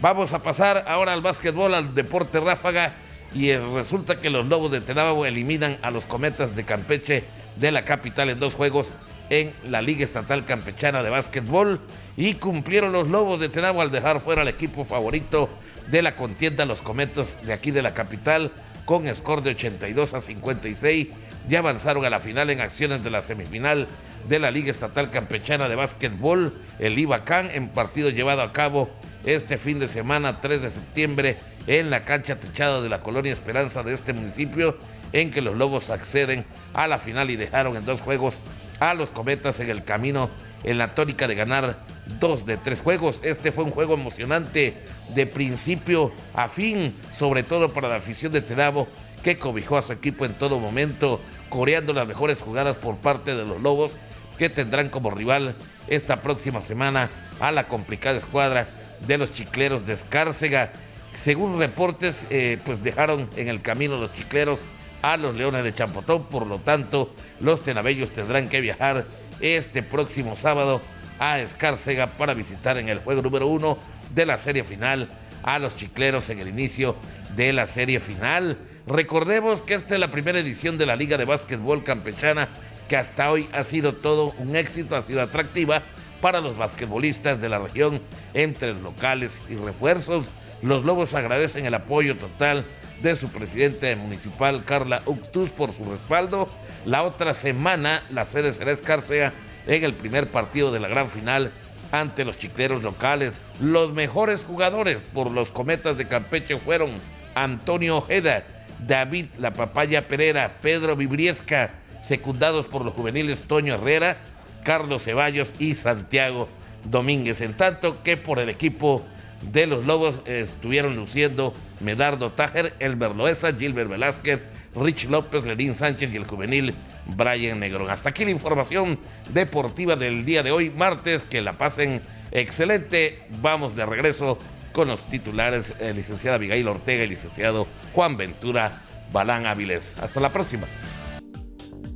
Vamos a pasar ahora al básquetbol, al deporte ráfaga y resulta que los Lobos de Tenabo eliminan a los Cometas de Campeche de la capital en dos juegos en la Liga Estatal Campechana de Básquetbol y cumplieron los Lobos de Tenabo al dejar fuera al equipo favorito de la contienda, los Cometas de aquí de la capital, con score de 82 a 56. Ya avanzaron a la final en acciones de la semifinal de la Liga Estatal Campechana de Básquetbol, el Ibacán, en partido llevado a cabo este fin de semana, 3 de septiembre, en la cancha techada de la colonia Esperanza de este municipio, en que los Lobos acceden a la final y dejaron en dos juegos a los Cometas en el camino en la tónica de ganar dos de tres juegos. Este fue un juego emocionante de principio a fin, sobre todo para la afición de Tenabo, que cobijó a su equipo en todo momento, coreando las mejores jugadas por parte de los Lobos, que tendrán como rival esta próxima semana a la complicada escuadra de los chicleros de Escárcega. Según reportes, eh, pues dejaron en el camino los chicleros a los Leones de Champotón, por lo tanto, los tenabellos tendrán que viajar este próximo sábado a Escárcega para visitar en el juego número uno de la serie final a los chicleros en el inicio de la serie final. Recordemos que esta es la primera edición de la Liga de Básquetbol Campechana que hasta hoy ha sido todo un éxito, ha sido atractiva para los basquetbolistas de la región entre locales y refuerzos. Los Lobos agradecen el apoyo total de su presidente municipal, Carla Uctus, por su respaldo. La otra semana, la sede será Escarcea en el primer partido de la gran final ante los chicleros locales. Los mejores jugadores por los cometas de Campeche fueron Antonio Ojeda, David La Papaya Pereira, Pedro Vibriesca, secundados por los juveniles Toño Herrera, Carlos Ceballos y Santiago Domínguez. En tanto que por el equipo de los Lobos estuvieron luciendo Medardo Tájer, Elber Loesa, Gilbert Velázquez, Rich López, Lenín Sánchez y el juvenil Brian Negrón. Hasta aquí la información deportiva del día de hoy, martes. Que la pasen excelente. Vamos de regreso con los titulares, eh, licenciada Abigail Ortega y licenciado Juan Ventura Balán Áviles. Hasta la próxima.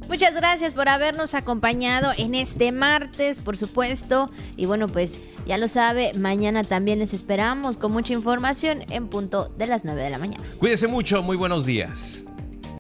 Muchas gracias por habernos acompañado en este martes, por supuesto. Y bueno, pues ya lo sabe, mañana también les esperamos con mucha información en punto de las 9 de la mañana. Cuídense mucho, muy buenos días.